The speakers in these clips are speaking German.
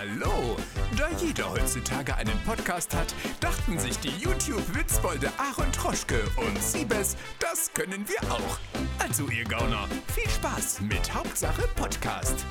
Hallo! Da jeder heutzutage einen Podcast hat, dachten sich die YouTube-Witzbolde Aaron Troschke und Siebes, das können wir auch. Also ihr Gauner, viel Spaß mit Hauptsache Podcast.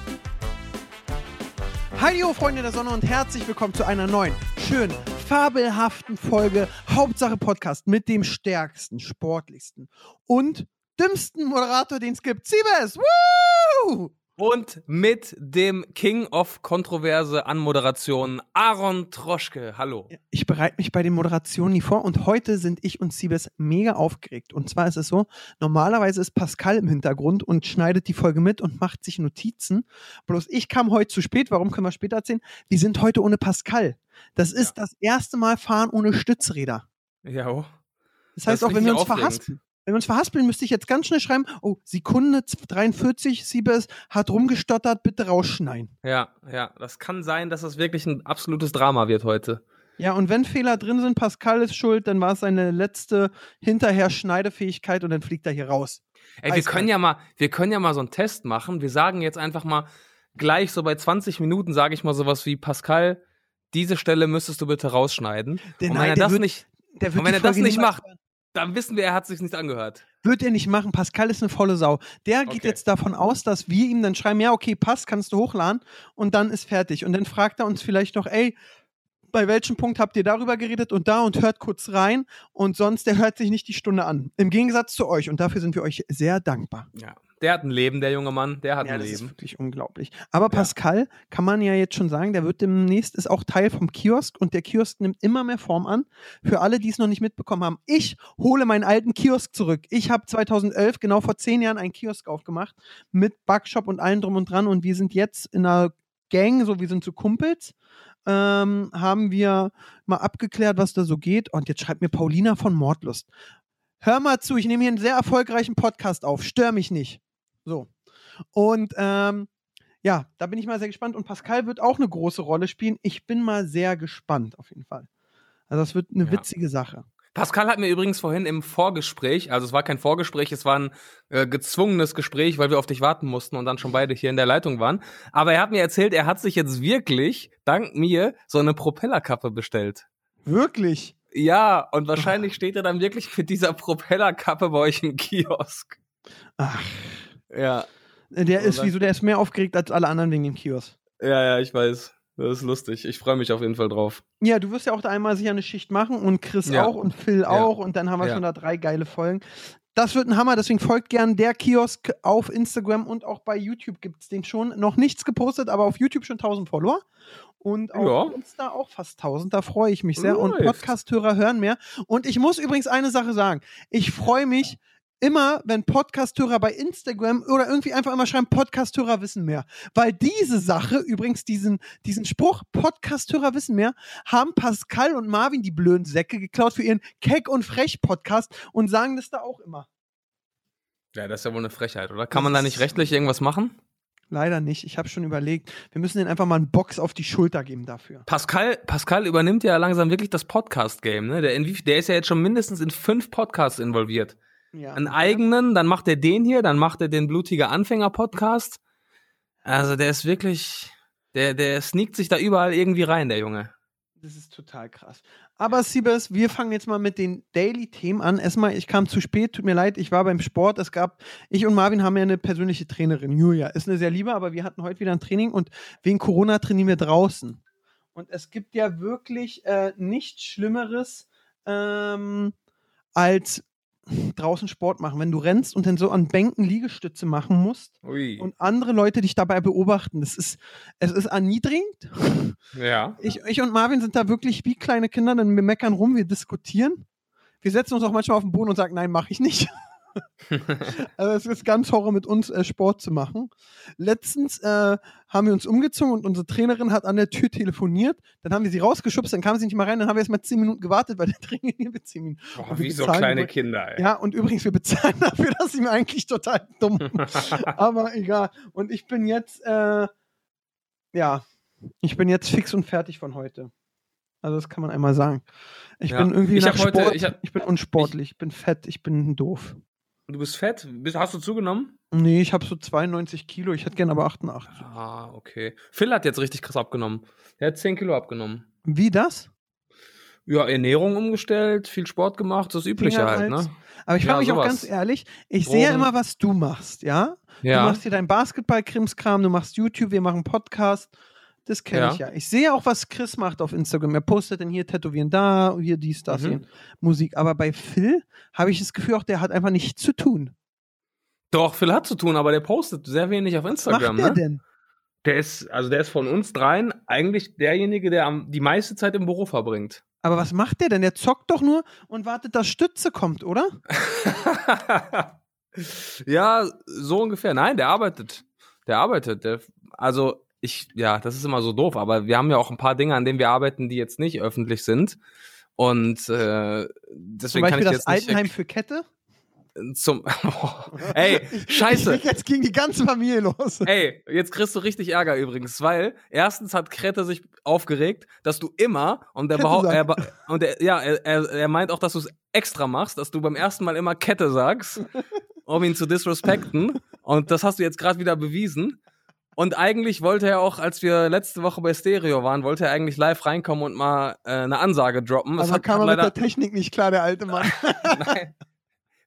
Hallo Freunde der Sonne und herzlich willkommen zu einer neuen, schönen, fabelhaften Folge Hauptsache Podcast mit dem stärksten, sportlichsten und dümmsten Moderator, den es gibt. Siebes! Woo! Und mit dem King of Kontroverse an Moderationen, Aaron Troschke. Hallo. Ich bereite mich bei den Moderationen nie vor und heute sind ich und Siebes mega aufgeregt. Und zwar ist es so, normalerweise ist Pascal im Hintergrund und schneidet die Folge mit und macht sich Notizen. Bloß ich kam heute zu spät, warum können wir später erzählen? Wir sind heute ohne Pascal. Das ist ja. das erste Mal fahren ohne Stützräder. Ja. Das heißt das auch, wenn wir uns aufregend. verhaspeln, wenn wir uns verhaspeln, müsste ich jetzt ganz schnell schreiben, oh, Sekunde 43, Siebes hat rumgestottert, bitte rausschneiden. Ja, ja, das kann sein, dass das wirklich ein absolutes Drama wird heute. Ja, und wenn Fehler drin sind, Pascal ist schuld, dann war es seine letzte hinterher Schneidefähigkeit und dann fliegt er hier raus. Ey, wir können ja mal, wir können ja mal so einen Test machen. Wir sagen jetzt einfach mal gleich so bei 20 Minuten sage ich mal sowas wie Pascal, diese Stelle müsstest du bitte rausschneiden. Der, und wenn er das wird, nicht, und wenn er das nicht macht, dann wissen wir, er hat sich nicht angehört. Wird er nicht machen. Pascal ist eine volle Sau. Der geht okay. jetzt davon aus, dass wir ihm dann schreiben, ja, okay, passt, kannst du hochladen und dann ist fertig. Und dann fragt er uns vielleicht noch, ey, bei welchem Punkt habt ihr darüber geredet und da und hört kurz rein und sonst, der hört sich nicht die Stunde an. Im Gegensatz zu euch und dafür sind wir euch sehr dankbar. Ja. Der hat ein Leben, der junge Mann, der hat ja, ein das Leben. ist wirklich unglaublich. Aber Pascal ja. kann man ja jetzt schon sagen, der wird demnächst ist auch Teil vom Kiosk und der Kiosk nimmt immer mehr Form an. Für alle, die es noch nicht mitbekommen haben, ich hole meinen alten Kiosk zurück. Ich habe 2011, genau vor zehn Jahren, einen Kiosk aufgemacht mit Backshop und allem drum und dran und wir sind jetzt in einer Gang, so wir sind so Kumpels. Ähm, haben wir mal abgeklärt, was da so geht. Und jetzt schreibt mir Paulina von Mordlust. Hör mal zu, ich nehme hier einen sehr erfolgreichen Podcast auf. Stör mich nicht. So. Und ähm, ja, da bin ich mal sehr gespannt. Und Pascal wird auch eine große Rolle spielen. Ich bin mal sehr gespannt, auf jeden Fall. Also, das wird eine ja. witzige Sache. Pascal hat mir übrigens vorhin im Vorgespräch, also es war kein Vorgespräch, es war ein äh, gezwungenes Gespräch, weil wir auf dich warten mussten und dann schon beide hier in der Leitung waren. Aber er hat mir erzählt, er hat sich jetzt wirklich, dank mir, so eine Propellerkappe bestellt. Wirklich? Ja, und wahrscheinlich steht er dann wirklich mit dieser Propellerkappe bei euch im Kiosk. Ach. Ja. Der ist, wieso, der ist mehr aufgeregt als alle anderen wegen dem Kiosk. Ja, ja, ich weiß. Das ist lustig. Ich freue mich auf jeden Fall drauf. Ja, du wirst ja auch da einmal sicher eine Schicht machen und Chris ja. auch und Phil ja. auch und dann haben wir ja. schon da drei geile Folgen. Das wird ein Hammer, deswegen folgt gern der Kiosk auf Instagram und auch bei YouTube gibt es den schon. Noch nichts gepostet, aber auf YouTube schon 1000 Follower. Und auf Insta auch fast 1000. Da freue ich mich sehr. Läuft. Und Podcast-Hörer hören mehr. Und ich muss übrigens eine Sache sagen. Ich freue mich immer, wenn Podcasthörer bei Instagram oder irgendwie einfach immer schreiben, Podcasthörer wissen mehr. Weil diese Sache, übrigens diesen, diesen Spruch, Podcasthörer wissen mehr, haben Pascal und Marvin die blöden Säcke geklaut für ihren Keck und Frech Podcast und sagen das da auch immer. Ja, das ist ja wohl eine Frechheit, oder? Kann man da nicht rechtlich irgendwas machen? Leider nicht. Ich habe schon überlegt, wir müssen denen einfach mal einen Box auf die Schulter geben dafür. Pascal, Pascal übernimmt ja langsam wirklich das Podcast-Game. Ne? Der, der ist ja jetzt schon mindestens in fünf Podcasts involviert. Ja. Einen eigenen, dann macht er den hier, dann macht er den Blutiger Anfänger-Podcast. Also der ist wirklich, der, der sneakt sich da überall irgendwie rein, der Junge. Das ist total krass. Aber Siebes, wir fangen jetzt mal mit den Daily-Themen an. Erstmal, ich kam zu spät, tut mir leid, ich war beim Sport. Es gab, ich und Marvin haben ja eine persönliche Trainerin, Julia. Ist eine sehr liebe, aber wir hatten heute wieder ein Training und wegen Corona trainieren wir draußen. Und es gibt ja wirklich äh, nichts Schlimmeres ähm, als draußen Sport machen, wenn du rennst und dann so an Bänken Liegestütze machen musst Ui. und andere Leute dich dabei beobachten. Das ist, es ist erniedrigend. Ja. Ich, ich und Marvin sind da wirklich wie kleine Kinder, denn wir meckern rum, wir diskutieren. Wir setzen uns auch manchmal auf den Boden und sagen, nein, mache ich nicht. also es ist ganz Horror mit uns äh, Sport zu machen. Letztens äh, haben wir uns umgezogen und unsere Trainerin hat an der Tür telefoniert. Dann haben wir sie rausgeschubst, dann kam sie nicht mal rein. Dann haben wir erst mal zehn Minuten gewartet, weil der Trainer hier mit zehn Minuten. Wie so kleine Kinder. Ey. Ja, und übrigens, wir bezahlen dafür, dass sie mir eigentlich total dumm. Aber egal. Und ich bin jetzt, äh, ja, ich bin jetzt fix und fertig von heute. Also das kann man einmal sagen. Ich ja. bin irgendwie ich nach Sport, heute, ich, hab, ich, bin unsportlich, ich bin fett, ich bin doof. Du bist fett? Hast du zugenommen? Nee, ich habe so 92 Kilo. Ich hätte gerne aber 88. Ah, okay. Phil hat jetzt richtig krass abgenommen. Er hat 10 Kilo abgenommen. Wie das? Ja, Ernährung umgestellt, viel Sport gemacht, das Übliche halt, ne? Aber ich frage ja, mich sowas. auch ganz ehrlich, ich sehe ja immer, was du machst, ja? ja. Du machst hier dein Basketball-Krimskram, du machst YouTube, wir machen Podcast. Das kenne ja. ich ja. Ich sehe auch, was Chris macht auf Instagram. Er postet dann hier Tätowieren da, hier dies, das, mhm. Musik. Aber bei Phil habe ich das Gefühl, auch der hat einfach nichts zu tun. Doch, Phil hat zu tun, aber der postet sehr wenig auf Instagram. Was macht der ne? denn? Der ist, also der ist von uns dreien eigentlich derjenige, der am, die meiste Zeit im Büro verbringt. Aber was macht der denn? Der zockt doch nur und wartet, dass Stütze kommt, oder? ja, so ungefähr. Nein, der arbeitet. Der arbeitet. Der, also ich, ja, das ist immer so doof, aber wir haben ja auch ein paar Dinge, an denen wir arbeiten, die jetzt nicht öffentlich sind. Und äh, deswegen Zum Beispiel kann ich das jetzt Altenheim für Kette? Zum. ey, scheiße. Ich jetzt gegen die ganze Familie los. Ey, jetzt kriegst du richtig Ärger übrigens, weil erstens hat Krette sich aufgeregt, dass du immer und der er, und er, ja, er, er meint auch, dass du es extra machst, dass du beim ersten Mal immer Kette sagst, um ihn zu disrespekten. Und das hast du jetzt gerade wieder bewiesen. Und eigentlich wollte er auch, als wir letzte Woche bei Stereo waren, wollte er eigentlich live reinkommen und mal äh, eine Ansage droppen. Das Aber kam er mit der Technik nicht klar, der alte Mann. Nein.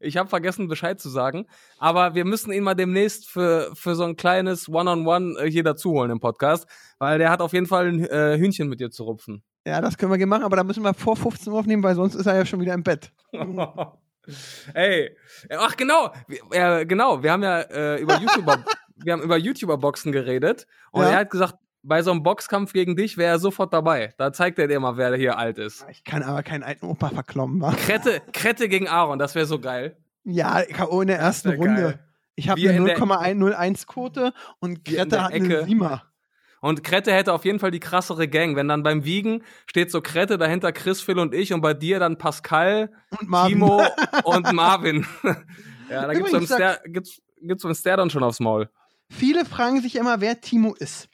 Ich habe vergessen, Bescheid zu sagen. Aber wir müssen ihn mal demnächst für, für so ein kleines One-on-One -on -One äh, hier dazuholen im Podcast, weil der hat auf jeden Fall ein äh, Hühnchen mit dir zu rupfen. Ja, das können wir gerne machen, aber da müssen wir vor 15 Uhr aufnehmen, weil sonst ist er ja schon wieder im Bett. Ey, ach genau, wir, genau, wir haben ja äh, über YouTuber wir haben über YouTuber-Boxen geredet und ja. er hat gesagt, bei so einem Boxkampf gegen dich wäre er sofort dabei. Da zeigt er dir mal, wer hier alt ist. Ich kann aber keinen alten Opa verklommen, wa? Krette, Krette gegen Aaron, das wäre so geil. Ja, K.O. in der ersten Runde. Geil. Ich habe eine 0,101-Quote und Krette hat eine Siemer. Und Krette hätte auf jeden Fall die krassere Gang. Wenn dann beim Wiegen steht so Krette, dahinter Chris, Phil und ich und bei dir dann Pascal, Timo und Marvin. ja, da gibt es so einen Stair dann schon aufs Maul. Viele fragen sich immer, wer Timo ist.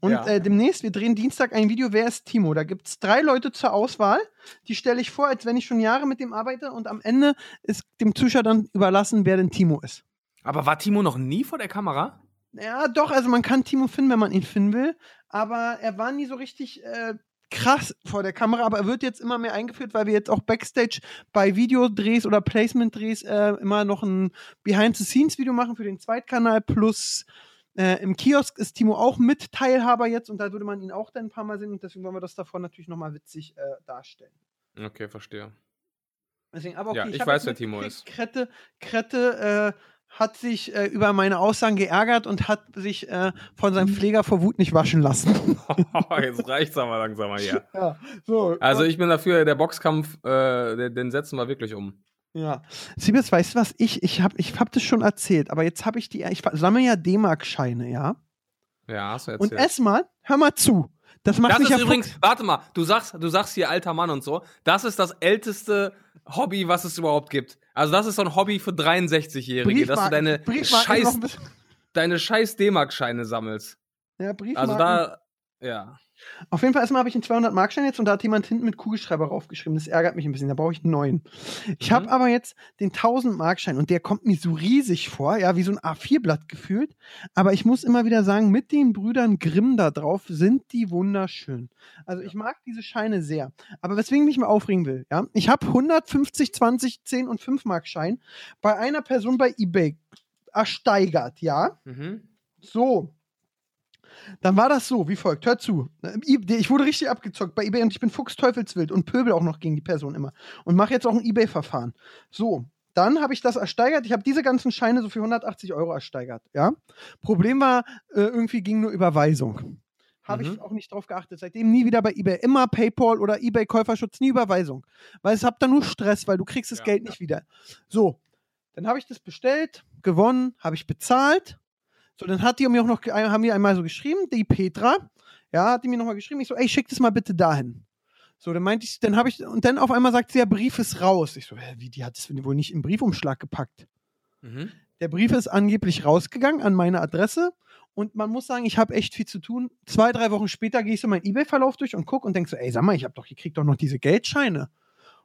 Und ja. äh, demnächst, wir drehen Dienstag ein Video, wer ist Timo? Da gibt es drei Leute zur Auswahl. Die stelle ich vor, als wenn ich schon Jahre mit dem arbeite und am Ende ist dem Zuschauer dann überlassen, wer denn Timo ist. Aber war Timo noch nie vor der Kamera? Ja, doch, also man kann Timo finden, wenn man ihn finden will, aber er war nie so richtig äh, krass vor der Kamera, aber er wird jetzt immer mehr eingeführt, weil wir jetzt auch Backstage bei Videodrehs oder Placement-Drehs äh, immer noch ein Behind-the-Scenes-Video machen für den Zweitkanal plus äh, im Kiosk ist Timo auch mit Teilhaber jetzt und da würde man ihn auch dann ein paar Mal sehen und deswegen wollen wir das davon natürlich nochmal witzig äh, darstellen. Okay, verstehe. Deswegen, aber okay, ja, ich, ich weiß, wer Timo ist. Krette, Krette äh, hat sich äh, über meine Aussagen geärgert und hat sich äh, von seinem Pfleger vor Wut nicht waschen lassen. Jetzt reicht's aber langsam mal hier. Ja, so, also ich bin dafür, der Boxkampf, äh, den, den setzen wir wirklich um. Ja. Siebes, weißt du was? Ich, ich habe ich hab das schon erzählt, aber jetzt habe ich die, ich sammle ja D-Mark-Scheine, ja? Ja, hast du erzählt. Und erstmal, hör mal zu. Das macht das mich ist ja übrigens, warte mal, du sagst, du sagst hier alter Mann und so. Das ist das älteste Hobby, was es überhaupt gibt. Also das ist so ein Hobby für 63-Jährige, dass du deine scheiß, deine scheiß D-Mark-Scheine sammelst. Ja, Briefmarken. Also da, ja. Auf jeden Fall erstmal habe ich einen 200 Markschein jetzt und da hat jemand hinten mit Kugelschreiber raufgeschrieben. Das ärgert mich ein bisschen. Da brauche ich einen neuen. Ich mhm. habe aber jetzt den 1000 Markschein und der kommt mir so riesig vor, ja, wie so ein A4-Blatt gefühlt. Aber ich muss immer wieder sagen, mit den Brüdern Grimm da drauf sind die wunderschön. Also ich mag diese Scheine sehr. Aber weswegen ich mich mal aufregen will, ja, ich habe 150, 20, 10 und 5 Markschein bei einer Person bei eBay ersteigert, ja. Mhm. So, dann war das so, wie folgt. Hört zu. Ich wurde richtig abgezockt bei eBay und ich bin fuchsteufelswild und pöbel auch noch gegen die Person immer. Und mache jetzt auch ein eBay-Verfahren. So, dann habe ich das ersteigert. Ich habe diese ganzen Scheine so für 180 Euro ersteigert. Ja? Problem war, äh, irgendwie ging nur Überweisung. Habe mhm. ich auch nicht drauf geachtet. Seitdem nie wieder bei eBay. Immer PayPal oder eBay-Käuferschutz, nie Überweisung. Weil es habt da nur Stress, weil du kriegst das ja, Geld ja. nicht wieder. So, dann habe ich das bestellt, gewonnen, habe ich bezahlt. So, dann hat die mir auch noch, haben die einmal so geschrieben, die Petra, ja, hat die mir nochmal geschrieben, ich so, ey, schick das mal bitte dahin. So, dann meinte ich, dann habe ich, und dann auf einmal sagt sie, ja, Brief ist raus. Ich so, hä, wie, die hat es wohl nicht im Briefumschlag gepackt. Mhm. Der Brief ist angeblich rausgegangen an meine Adresse und man muss sagen, ich habe echt viel zu tun. Zwei, drei Wochen später gehe ich so meinen Ebay-Verlauf durch und gucke und denke so, ey, sag mal, ich habe doch, ich krieg doch noch diese Geldscheine.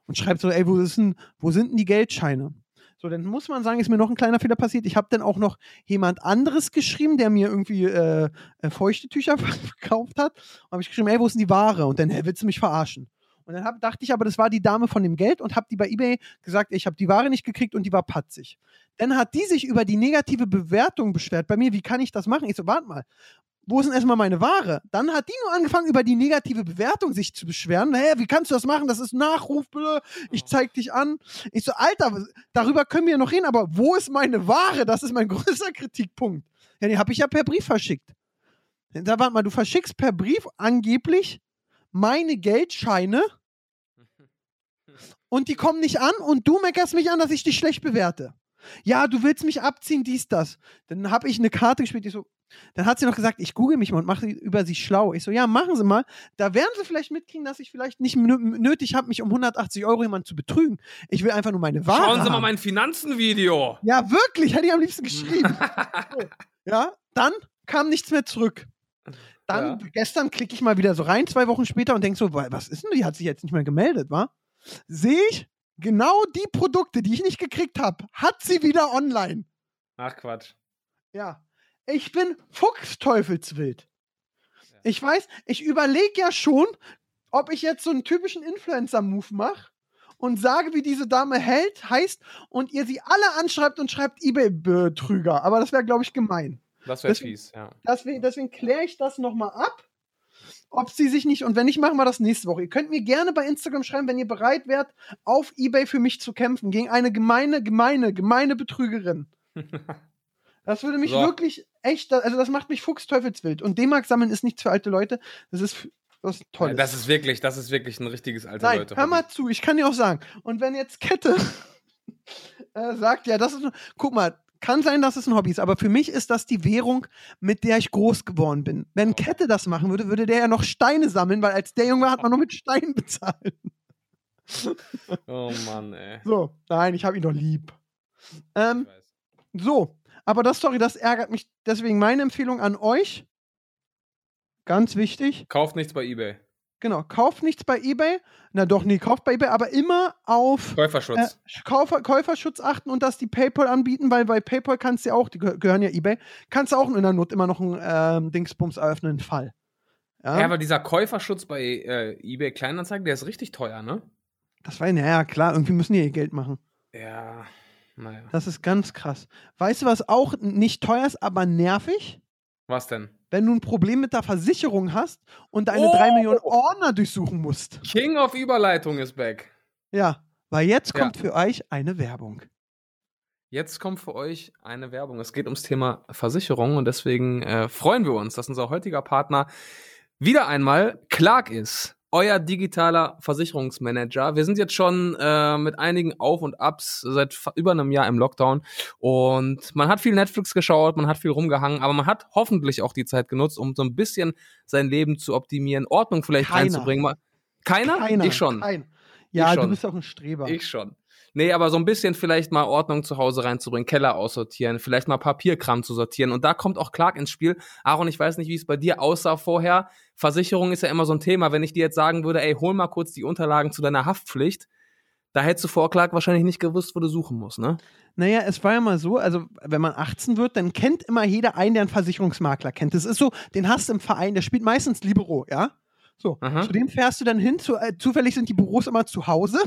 Und schreibe so, ey, wo, ist denn, wo sind denn die Geldscheine? So, dann muss man sagen, ist mir noch ein kleiner Fehler passiert. Ich habe dann auch noch jemand anderes geschrieben, der mir irgendwie äh, äh feuchte Tücher verkauft hat. Und habe ich geschrieben, ey, wo ist denn die Ware? Und dann, hey, willst du mich verarschen? Und dann hab, dachte ich aber, das war die Dame von dem Geld und habe die bei eBay gesagt, ich habe die Ware nicht gekriegt und die war patzig. Dann hat die sich über die negative Bewertung beschwert bei mir. Wie kann ich das machen? Ich so, warte mal wo ist denn erstmal meine Ware? Dann hat die nur angefangen, über die negative Bewertung sich zu beschweren. Hä, wie kannst du das machen? Das ist Nachruf. Ich zeig dich an. Ich so, Alter, darüber können wir ja noch reden, aber wo ist meine Ware? Das ist mein größter Kritikpunkt. Ja, die habe ich ja per Brief verschickt. Da warte mal, du verschickst per Brief angeblich meine Geldscheine und die kommen nicht an und du meckerst mich an, dass ich dich schlecht bewerte. Ja, du willst mich abziehen, dies, das. Dann habe ich eine Karte gespielt, die so, dann hat sie noch gesagt, ich google mich mal und mache über sie schlau. Ich so, ja, machen Sie mal. Da werden Sie vielleicht mitkriegen, dass ich vielleicht nicht nötig habe, mich um 180 Euro jemanden zu betrügen. Ich will einfach nur meine Ware Schauen Sie haben. mal mein Finanzenvideo. Ja, wirklich, hätte ich am liebsten geschrieben. so, ja, dann kam nichts mehr zurück. Dann, ja. gestern klicke ich mal wieder so rein, zwei Wochen später und denke so, was ist denn, die hat sich jetzt nicht mehr gemeldet, wa? Sehe ich, genau die Produkte, die ich nicht gekriegt habe, hat sie wieder online. Ach Quatsch. Ja. Ich bin fuchsteufelswild. Ja. Ich weiß, ich überlege ja schon, ob ich jetzt so einen typischen Influencer-Move mache und sage, wie diese Dame hält, heißt und ihr sie alle anschreibt und schreibt eBay-Betrüger. Aber das wäre, glaube ich, gemein. Das wäre fies, ja. Deswegen, deswegen kläre ich das nochmal ab, ob sie sich nicht, und wenn nicht, machen wir das nächste Woche. Ihr könnt mir gerne bei Instagram schreiben, wenn ihr bereit wärt, auf Ebay für mich zu kämpfen, gegen eine gemeine, gemeine, gemeine Betrügerin. Das würde mich so. wirklich echt, also das macht mich fuchsteufelswild. Und D-Mark sammeln ist nichts für alte Leute. Das ist was Tolles. Das ist wirklich, das ist wirklich ein richtiges alte Nein, Leute. Hör mal zu, ich kann dir auch sagen. Und wenn jetzt Kette äh, sagt, ja, das ist, guck mal, kann sein, dass es ein Hobby ist, aber für mich ist das die Währung, mit der ich groß geworden bin. Wenn Kette das machen würde, würde der ja noch Steine sammeln, weil als der Junge hat man noch mit Steinen bezahlt. oh Mann, ey. So, nein, ich habe ihn doch lieb. Ähm, so, aber das, sorry, das ärgert mich. Deswegen meine Empfehlung an euch. Ganz wichtig. Kauft nichts bei eBay. Genau, kauft nichts bei eBay. Na doch, nee, kauft bei eBay, aber immer auf Käuferschutz. Äh, Käufer, Käuferschutz achten und dass die PayPal anbieten, weil bei PayPal kannst du ja auch, die gehören ja eBay, kannst du auch in der Not immer noch einen ähm, Dingsbums eröffnen, Fall. Ja? ja, aber dieser Käuferschutz bei äh, eBay Kleinanzeigen, der ist richtig teuer, ne? Das war, ja klar, irgendwie müssen die ihr Geld machen. Ja. Naja. Das ist ganz krass. Weißt du, was auch nicht teuer ist, aber nervig? Was denn? Wenn du ein Problem mit der Versicherung hast und deine oh! 3 Millionen Ordner durchsuchen musst. King of Überleitung ist back. Ja, weil jetzt kommt ja. für euch eine Werbung. Jetzt kommt für euch eine Werbung. Es geht ums Thema Versicherung und deswegen äh, freuen wir uns, dass unser heutiger Partner wieder einmal Clark ist euer digitaler Versicherungsmanager. Wir sind jetzt schon äh, mit einigen Auf und Abs seit über einem Jahr im Lockdown und man hat viel Netflix geschaut, man hat viel rumgehangen, aber man hat hoffentlich auch die Zeit genutzt, um so ein bisschen sein Leben zu optimieren, Ordnung vielleicht Keiner. reinzubringen. Keiner? Keiner. Ich schon. Kein. Ja, ich du bist auch ein Streber. Ich schon. Nee, aber so ein bisschen vielleicht mal Ordnung zu Hause reinzubringen, Keller aussortieren, vielleicht mal Papierkram zu sortieren. Und da kommt auch Clark ins Spiel. Aaron, ich weiß nicht, wie es bei dir aussah vorher. Versicherung ist ja immer so ein Thema. Wenn ich dir jetzt sagen würde, ey, hol mal kurz die Unterlagen zu deiner Haftpflicht, da hättest du vor Clark wahrscheinlich nicht gewusst, wo du suchen musst, ne? Naja, es war ja mal so, also wenn man 18 wird, dann kennt immer jeder einen, der einen Versicherungsmakler kennt. Das ist so, den hast du im Verein, der spielt meistens Libero, ja? So, Aha. zu dem fährst du dann hin, zu, äh, zufällig sind die Büros immer zu Hause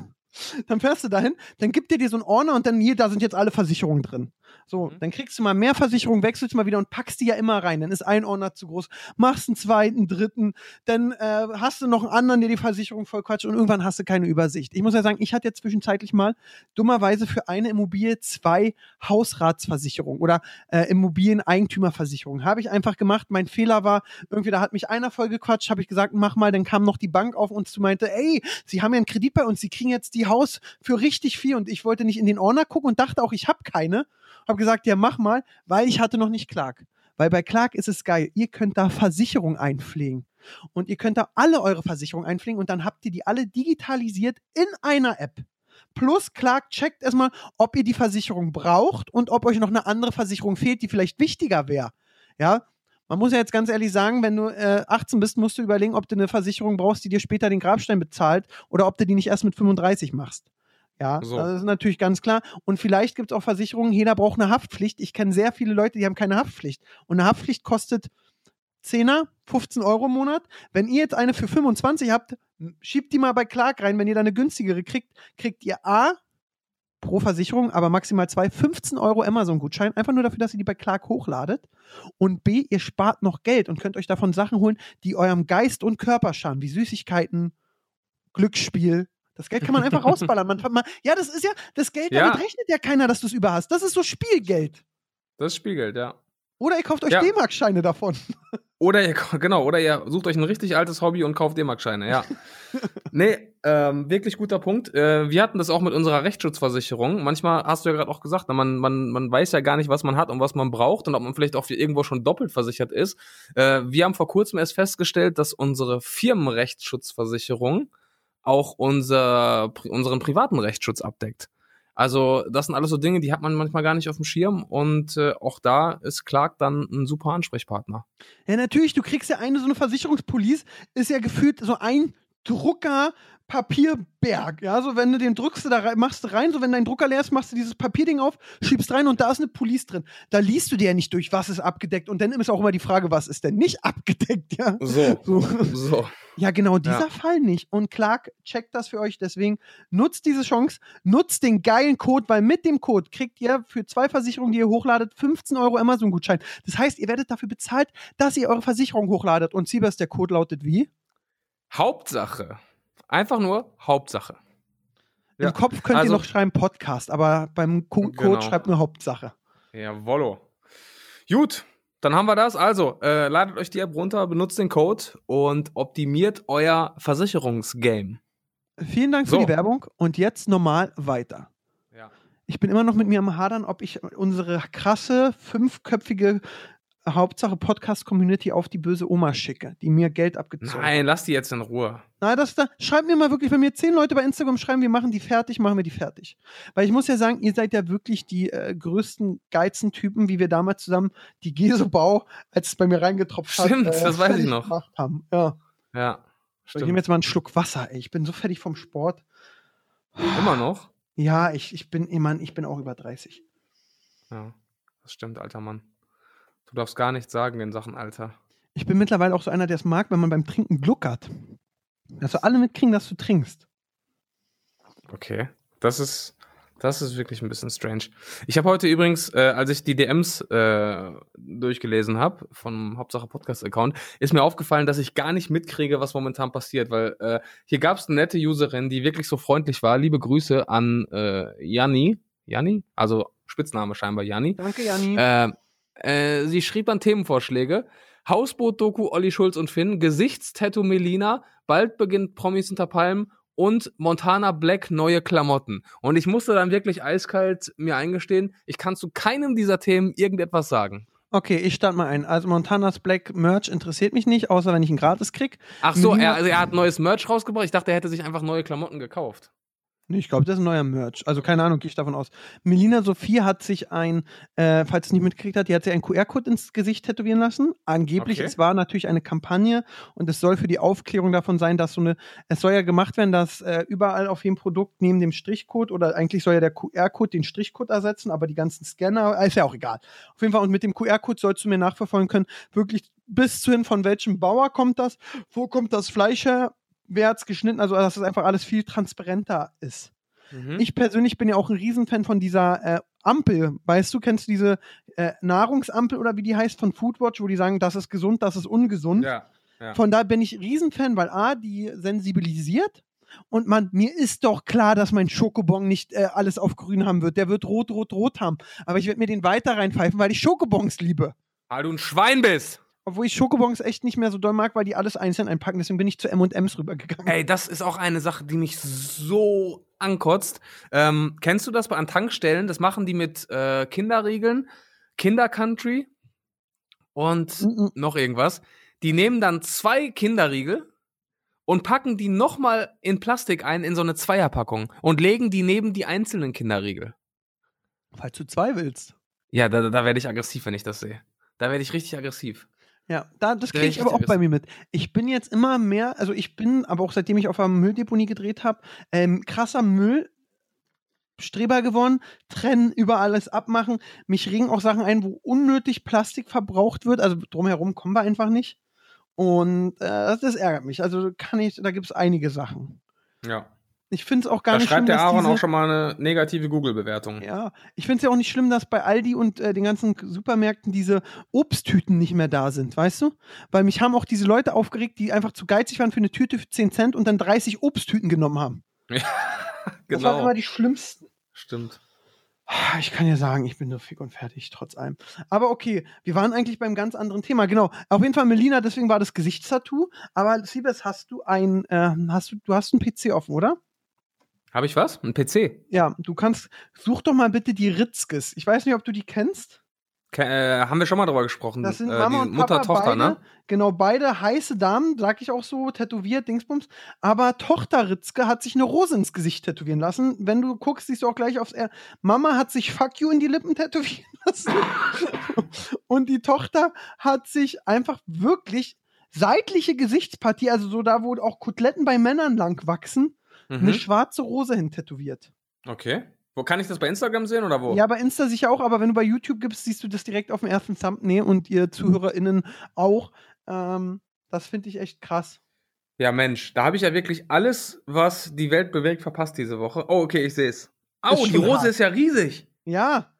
dann fährst du dahin, dann gibt dir dir so einen Ordner und dann hier, da sind jetzt alle Versicherungen drin. So, mhm. dann kriegst du mal mehr Versicherungen, wechselst mal wieder und packst die ja immer rein. Dann ist ein Ordner zu groß, machst einen zweiten, dritten, dann äh, hast du noch einen anderen, der die Versicherung voll quatscht und irgendwann hast du keine Übersicht. Ich muss ja sagen, ich hatte ja zwischenzeitlich mal dummerweise für eine Immobilie zwei Hausratsversicherungen oder äh, Immobilieneigentümerversicherungen. Habe ich einfach gemacht. Mein Fehler war, irgendwie, da hat mich einer voll gequatscht, habe ich gesagt, mach mal, dann kam noch die Bank auf uns zu meinte, ey, Sie haben ja einen Kredit bei uns, Sie kriegen jetzt die Haus für richtig viel und ich wollte nicht in den Ordner gucken und dachte auch, ich habe keine habe gesagt, ja, mach mal, weil ich hatte noch nicht Clark. Weil bei Clark ist es geil. Ihr könnt da Versicherung einpflegen. Und ihr könnt da alle eure Versicherungen einpflegen und dann habt ihr die alle digitalisiert in einer App. Plus Clark checkt erstmal, ob ihr die Versicherung braucht und ob euch noch eine andere Versicherung fehlt, die vielleicht wichtiger wäre. Ja, man muss ja jetzt ganz ehrlich sagen, wenn du äh, 18 bist, musst du überlegen, ob du eine Versicherung brauchst, die dir später den Grabstein bezahlt oder ob du die nicht erst mit 35 machst. Ja, so. das ist natürlich ganz klar. Und vielleicht gibt es auch Versicherungen, jeder braucht eine Haftpflicht. Ich kenne sehr viele Leute, die haben keine Haftpflicht. Und eine Haftpflicht kostet 10er, 15 Euro im Monat. Wenn ihr jetzt eine für 25 habt, schiebt die mal bei Clark rein. Wenn ihr da eine günstigere kriegt, kriegt ihr A pro Versicherung, aber maximal zwei, 15 Euro Amazon-Gutschein, einfach nur dafür, dass ihr die bei Clark hochladet. Und B, ihr spart noch Geld und könnt euch davon Sachen holen, die eurem Geist und Körper schaden, wie Süßigkeiten, Glücksspiel. Das Geld kann man einfach rausballern. Man, man, ja, das ist ja, das Geld, ja. damit rechnet ja keiner, dass du es über hast. Das ist so Spielgeld. Das ist Spielgeld, ja. Oder ihr kauft euch ja. D-Mark-Scheine davon. Oder ihr, genau, oder ihr sucht euch ein richtig altes Hobby und kauft D-Mark-Scheine, ja. nee, ähm, wirklich guter Punkt. Äh, wir hatten das auch mit unserer Rechtsschutzversicherung. Manchmal hast du ja gerade auch gesagt, man, man, man weiß ja gar nicht, was man hat und was man braucht und ob man vielleicht auch irgendwo schon doppelt versichert ist. Äh, wir haben vor kurzem erst festgestellt, dass unsere Firmenrechtsschutzversicherung auch unser, unseren privaten Rechtsschutz abdeckt. Also das sind alles so Dinge, die hat man manchmal gar nicht auf dem Schirm und äh, auch da ist Clark dann ein super Ansprechpartner. Ja, natürlich, du kriegst ja eine so eine Versicherungspolice, ist ja gefühlt so ein Drucker Papierberg. Ja, so wenn du den drückst, da rein, machst du rein, so wenn dein Drucker leer ist, machst du dieses Papierding auf, schiebst rein und da ist eine Police drin. Da liest du dir ja nicht durch, was ist abgedeckt und dann ist auch immer die Frage, was ist denn nicht abgedeckt, ja? So. So. so. Ja, genau, dieser ja. Fall nicht. Und Clark checkt das für euch, deswegen nutzt diese Chance, nutzt den geilen Code, weil mit dem Code kriegt ihr für zwei Versicherungen, die ihr hochladet, 15 Euro Amazon-Gutschein. Das heißt, ihr werdet dafür bezahlt, dass ihr eure Versicherung hochladet. Und Siebers, der Code lautet wie? Hauptsache Einfach nur Hauptsache. Im Kopf könnt also, ihr noch schreiben Podcast, aber beim Co Code genau. schreibt nur Hauptsache. Jawollo. Gut, dann haben wir das. Also, äh, ladet euch die App runter, benutzt den Code und optimiert euer Versicherungsgame. Vielen Dank so. für die Werbung und jetzt normal weiter. Ja. Ich bin immer noch mit mir am Hadern, ob ich unsere krasse fünfköpfige Hauptsache Podcast-Community auf die böse Oma schicke, die mir Geld abgezogen Nein, lass die jetzt in Ruhe. Nein, das da, schreibt mir mal wirklich, wenn mir zehn Leute bei Instagram schreiben, wir machen die fertig, machen wir die fertig. Weil ich muss ja sagen, ihr seid ja wirklich die äh, größten Geizentypen, wie wir damals zusammen die Gesobau, als es bei mir reingetropft hat, Stimmt, äh, das weiß ich noch. Gemacht haben. Ja. Ja. Stimmt. Ich nehme jetzt mal einen Schluck Wasser, ey. Ich bin so fertig vom Sport. Immer noch? Ja, ich, ich bin, ich, mein, ich bin auch über 30. Ja, das stimmt, alter Mann. Du darfst gar nichts sagen in Sachen Alter. Ich bin mittlerweile auch so einer, der es mag, wenn man beim Trinken gluckert. Dass du alle mitkriegen, dass du trinkst. Okay. Das ist, das ist wirklich ein bisschen strange. Ich habe heute übrigens, äh, als ich die DMs äh, durchgelesen habe vom Hauptsache Podcast-Account, ist mir aufgefallen, dass ich gar nicht mitkriege, was momentan passiert, weil äh, hier gab es eine nette Userin, die wirklich so freundlich war. Liebe Grüße an äh, Janni. Janni? Also Spitzname scheinbar Janni. Danke, Janni. Äh, äh, sie schrieb dann Themenvorschläge. Hausboot-Doku Olli Schulz und Finn, Gesichtstattoo Melina, bald beginnt Promis unter Palmen und Montana Black neue Klamotten. Und ich musste dann wirklich eiskalt mir eingestehen, ich kann zu keinem dieser Themen irgendetwas sagen. Okay, ich starte mal ein. Also Montanas Black Merch interessiert mich nicht, außer wenn ich ihn gratis krieg. Ach so, er, also er hat neues Merch rausgebracht. Ich dachte, er hätte sich einfach neue Klamotten gekauft. Nee, ich glaube, das ist ein neuer Merch. Also keine Ahnung, gehe ich davon aus. Melina Sophie hat sich ein, äh, falls es nicht mitgekriegt hat, die hat sich einen QR-Code ins Gesicht tätowieren lassen. Angeblich, okay. es war natürlich eine Kampagne und es soll für die Aufklärung davon sein, dass so eine, es soll ja gemacht werden, dass äh, überall auf jedem Produkt neben dem Strichcode oder eigentlich soll ja der QR-Code den Strichcode ersetzen, aber die ganzen Scanner, ist ja auch egal. Auf jeden Fall, und mit dem QR-Code sollst du mir nachverfolgen können, wirklich bis zu hin, von welchem Bauer kommt das, wo kommt das Fleisch her, wer hat's geschnitten, also dass es einfach alles viel transparenter ist. Mhm. Ich persönlich bin ja auch ein Riesenfan von dieser äh, Ampel. Weißt du, kennst du diese äh, Nahrungsampel oder wie die heißt von Foodwatch, wo die sagen, das ist gesund, das ist ungesund. Ja, ja. Von da bin ich Riesenfan, weil A, die sensibilisiert und man, mir ist doch klar, dass mein Schokobon nicht äh, alles auf grün haben wird. Der wird rot, rot, rot haben. Aber ich werde mir den weiter reinpfeifen, weil ich Schokobons liebe. Weil du ein Schwein bist. Obwohl ich Schokobons echt nicht mehr so doll mag, weil die alles einzeln einpacken. Deswegen bin ich zu M&M's rübergegangen. Ey, das ist auch eine Sache, die mich so ankotzt. Ähm, kennst du das bei an Tankstellen? Das machen die mit äh, Kinderriegeln, Kindercountry und mm -mm. noch irgendwas. Die nehmen dann zwei Kinderriegel und packen die nochmal in Plastik ein in so eine Zweierpackung und legen die neben die einzelnen Kinderriegel. Falls du zwei willst. Ja, da, da werde ich aggressiv, wenn ich das sehe. Da werde ich richtig aggressiv. Ja, da, das kriege ich aber auch bei mir mit. Ich bin jetzt immer mehr, also ich bin, aber auch seitdem ich auf einer Mülldeponie gedreht habe, ähm, krasser Müll Streber geworden, trennen, über alles abmachen. Mich regen auch Sachen ein, wo unnötig Plastik verbraucht wird. Also drumherum kommen wir einfach nicht. Und äh, das, das ärgert mich. Also kann ich, da gibt es einige Sachen. Ja. Ich finde es auch gar da nicht schreibt schlimm. der Aaron diese, auch schon mal eine negative Google-Bewertung. Ja, ich finde es ja auch nicht schlimm, dass bei Aldi und äh, den ganzen Supermärkten diese Obsttüten nicht mehr da sind, weißt du? Weil mich haben auch diese Leute aufgeregt, die einfach zu geizig waren für eine Tüte für 10 Cent und dann 30 Obsttüten genommen haben. Ja, Das waren genau. immer die schlimmsten. Stimmt. Ah, Ich kann ja sagen, ich bin nur fick und fertig, trotz allem. Aber okay, wir waren eigentlich beim ganz anderen Thema. Genau. Auf jeden Fall, Melina, deswegen war das Gesichtstattoo. Aber Siebes, hast du ein, äh, hast du, du hast einen PC offen, oder? Habe ich was? Ein PC? Ja, du kannst, such doch mal bitte die Ritzkes. Ich weiß nicht, ob du die kennst. Ke äh, haben wir schon mal drüber gesprochen. Das sind äh, Mama die und Papa, Mutter-Tochter, beide, ne? genau, beide heiße Damen, sag ich auch so, tätowiert, Dingsbums. Aber Tochter Ritzke hat sich eine Rose ins Gesicht tätowieren lassen. Wenn du guckst, siehst du auch gleich aufs R. Mama hat sich Fuck you in die Lippen tätowieren lassen. und die Tochter hat sich einfach wirklich seitliche Gesichtspartie, also so da, wo auch Koteletten bei Männern lang wachsen, Mhm. eine schwarze Rose hin tätowiert. Okay. Wo kann ich das bei Instagram sehen oder wo? Ja, bei Insta sicher auch, aber wenn du bei YouTube gibst, siehst du das direkt auf dem ersten Thumbnail und ihr ZuhörerInnen auch. Ähm, das finde ich echt krass. Ja, Mensch, da habe ich ja wirklich alles, was die Welt bewegt, verpasst diese Woche. Oh, okay, ich sehe es. Au, die Rose hart. ist ja riesig. Ja.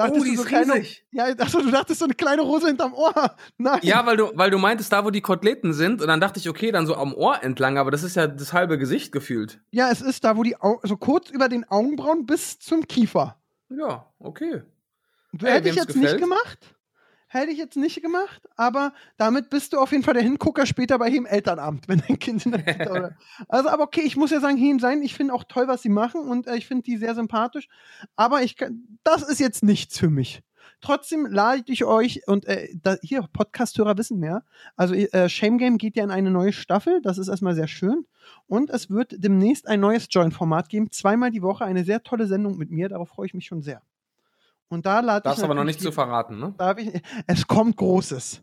Dachtest Oh, die du so ist kleine, riesig. Ja, achso, du dachtest so eine kleine Rose hinterm Ohr. Nein. Ja, weil du, weil du meintest, da wo die Koteletten sind, und dann dachte ich, okay, dann so am Ohr entlang, aber das ist ja das halbe Gesicht gefühlt. Ja, es ist da, wo die Au so kurz über den Augenbrauen bis zum Kiefer. Ja, okay. Du, Ey, hätte ich jetzt nicht gefällt. gemacht. Hätte ich jetzt nicht gemacht, aber damit bist du auf jeden Fall der Hingucker später bei dem Elternamt, wenn dein Kind in der Kita oder. Also, aber okay, ich muss ja sagen, hin sein, ich finde auch toll, was sie machen und äh, ich finde die sehr sympathisch. Aber ich kann, das ist jetzt nichts für mich. Trotzdem lade ich euch und äh, da, hier, Podcast-Hörer wissen mehr. Also, äh, Shame Game geht ja in eine neue Staffel. Das ist erstmal sehr schön. Und es wird demnächst ein neues Join-Format geben. Zweimal die Woche eine sehr tolle Sendung mit mir. Darauf freue ich mich schon sehr. Und da lade ich. Darfst aber noch nicht zu verraten, ne? Darf ich, es kommt Großes.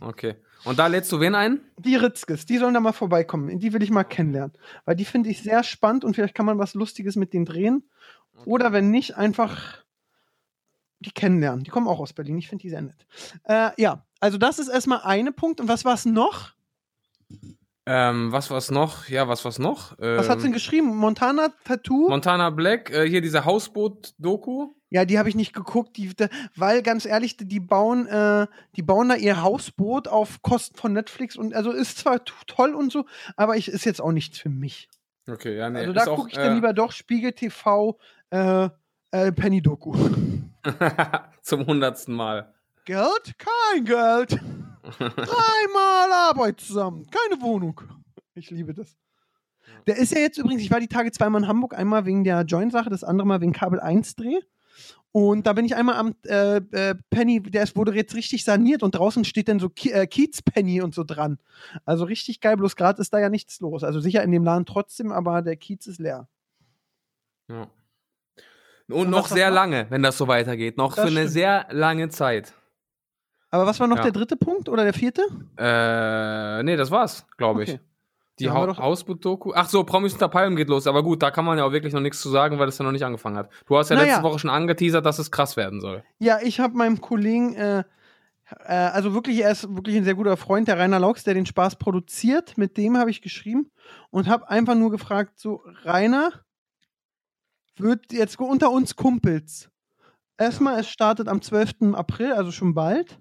Okay. Und da lädst du wen ein? Die Ritzkes, die sollen da mal vorbeikommen. Die will ich mal kennenlernen. Weil die finde ich sehr spannend und vielleicht kann man was Lustiges mit denen drehen. Oder wenn nicht, einfach die kennenlernen. Die kommen auch aus Berlin. Ich finde die sehr nett. Äh, ja, also das ist erstmal eine Punkt. Und was war es noch? Ähm, was war's noch? Ja, was war's noch? Ähm, Was hat sie denn geschrieben? Montana Tattoo? Montana Black, äh, hier diese Hausboot-Doku. Ja, die habe ich nicht geguckt, die, weil ganz ehrlich, die bauen, äh, die bauen da ihr Hausboot auf Kosten von Netflix und also ist zwar toll und so, aber ich, ist jetzt auch nichts für mich. Okay, ja, nee. Also da gucke ich dann äh, lieber doch Spiegel TV, äh, äh, Penny Doku. zum hundertsten Mal. Geld? Kein Geld. Dreimal Arbeit zusammen. Keine Wohnung. Ich liebe das. Der ist ja jetzt übrigens, ich war die Tage zweimal in Hamburg, einmal wegen der Join-Sache, das andere Mal wegen Kabel 1-Dreh. Und da bin ich einmal am äh, äh, Penny, der ist, wurde jetzt richtig saniert und draußen steht dann so Ki äh, Kiez Penny und so dran. Also richtig geil, bloß gerade ist da ja nichts los. Also sicher in dem Laden trotzdem, aber der Kiez ist leer. Ja. Und Und noch sehr lange, wenn das so weitergeht. Noch Das für eine stimmt. sehr lange Zeit. Aber was war noch Ja. der dritte Punkt oder der vierte? Äh, nee, das war's, glaube ich. Okay. Die Hausboot-Doku. Ach so, Promis unter Palmen geht los. Aber gut, da kann man ja auch wirklich noch nichts zu sagen, weil das ja noch nicht angefangen hat. Du hast ja Naja. letzte Woche schon angeteasert, dass es krass werden soll. Ja, ich habe meinem Kollegen, äh, äh, also wirklich, er ist wirklich ein sehr guter Freund, der Rainer Laux, der den Spaß produziert. Mit dem habe ich geschrieben und habe einfach nur gefragt: So, Rainer, wird jetzt unter uns Kumpels. Erstmal, es startet am 12. April, also schon bald.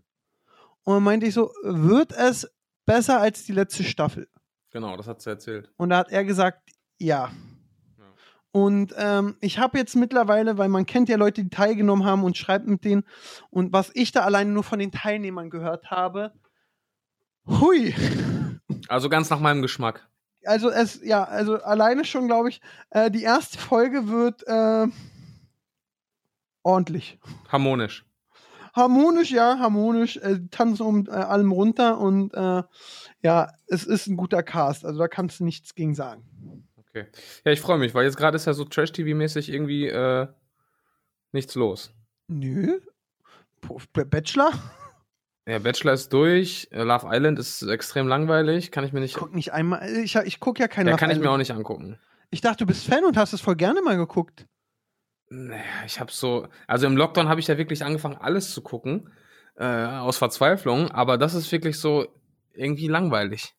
Und dann meinte ich so: Wird es besser als die letzte Staffel? Genau, das hat sie erzählt. Und da hat er gesagt, ja. Ja. Und ähm, ich habe jetzt mittlerweile, weil man kennt ja Leute, die teilgenommen haben und schreibt mit denen. Und was ich da alleine nur von den Teilnehmern gehört habe, hui. Also ganz nach meinem Geschmack. Also es, ja, also alleine schon, glaube ich, äh, die erste Folge wird äh, ordentlich. Harmonisch. Harmonisch, ja, harmonisch, äh, tanzen um äh, allem runter und äh, ja, es ist ein guter Cast, also da kannst du nichts gegen sagen. Okay. Ja, ich freue mich, weil jetzt gerade ist ja so Trash-TV-mäßig irgendwie äh, nichts los. Nö. Bachelor? Ja, Bachelor ist durch, äh, Love Island ist extrem langweilig, kann ich mir nicht. Ich guck nicht einmal, ich, ich guck ja keine Ja, Love kann ich mir auch nicht angucken. Ich dachte, du bist Fan und hast es voll gerne mal geguckt. Naja, ich habe so, also im Lockdown habe ich ja wirklich angefangen, alles zu gucken, äh, aus Verzweiflung, aber das ist wirklich so irgendwie langweilig.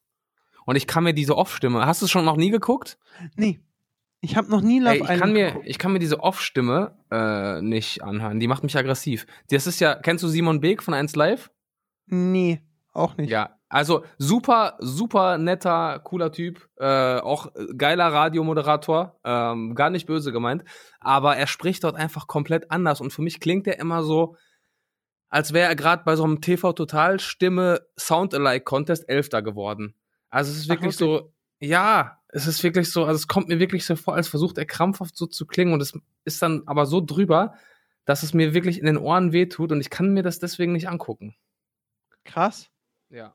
Und ich kann mir diese Off-Stimme, hast du es schon noch nie geguckt? Nee. Ich habe noch nie Love Ey, ich kann mir, geguckt. Ich kann mir diese Off-Stimme äh, nicht anhören, die macht mich aggressiv. Das ist ja, kennst du Simon Beek von 1 Live? Nee, auch nicht. Ja, also super, super netter, cooler Typ, äh, auch geiler Radiomoderator, ähm, gar nicht böse gemeint, aber er spricht dort einfach komplett anders und für mich klingt er immer so, als wäre er gerade bei so einem TV Total Stimme Sound Alike Contest Elfter geworden. Also es ist wirklich Ach, okay. so, ja, es ist wirklich so, also es kommt mir wirklich so vor, als versucht er krampfhaft so zu klingen und es ist dann aber so drüber, dass es mir wirklich in den Ohren wehtut und ich kann mir das deswegen nicht angucken. Krass. Ja.